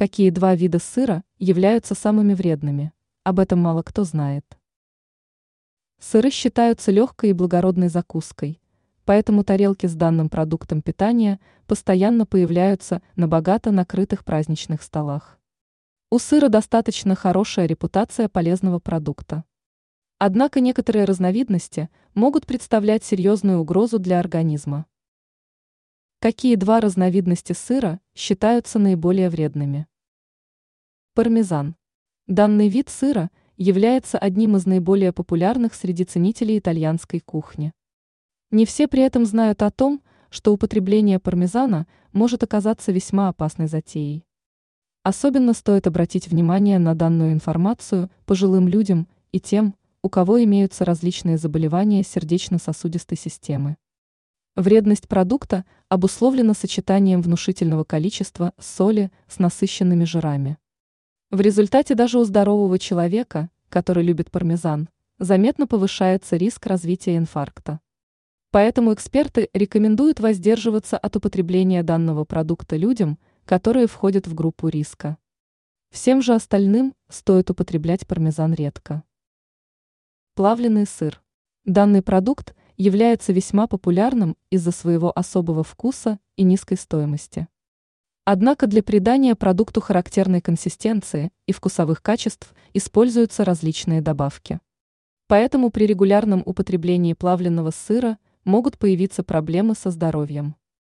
Какие два вида сыра являются самыми вредными? Об этом мало кто знает. Сыры считаются легкой и благородной закуской, поэтому тарелки с данным продуктом питания постоянно появляются на богато накрытых праздничных столах. У сыра достаточно хорошая репутация полезного продукта. Однако некоторые разновидности могут представлять серьезную угрозу для организма. Какие два разновидности сыра считаются наиболее вредными? Пармезан. Данный вид сыра является одним из наиболее популярных среди ценителей итальянской кухни. Не все при этом знают о том, что употребление пармезана может оказаться весьма опасной затеей. Особенно стоит обратить внимание на данную информацию пожилым людям и тем, у кого имеются различные заболевания сердечно-сосудистой системы. Вредность продукта обусловлена сочетанием внушительного количества соли с насыщенными жирами. В результате даже у здорового человека, который любит пармезан, заметно повышается риск развития инфаркта. Поэтому эксперты рекомендуют воздерживаться от употребления данного продукта людям, которые входят в группу риска. Всем же остальным стоит употреблять пармезан редко. Плавленый сыр. Данный продукт является весьма популярным из-за своего особого вкуса и низкой стоимости. Однако для придания продукту характерной консистенции и вкусовых качеств используются различные добавки. Поэтому при регулярном употреблении плавленного сыра могут появиться проблемы со здоровьем.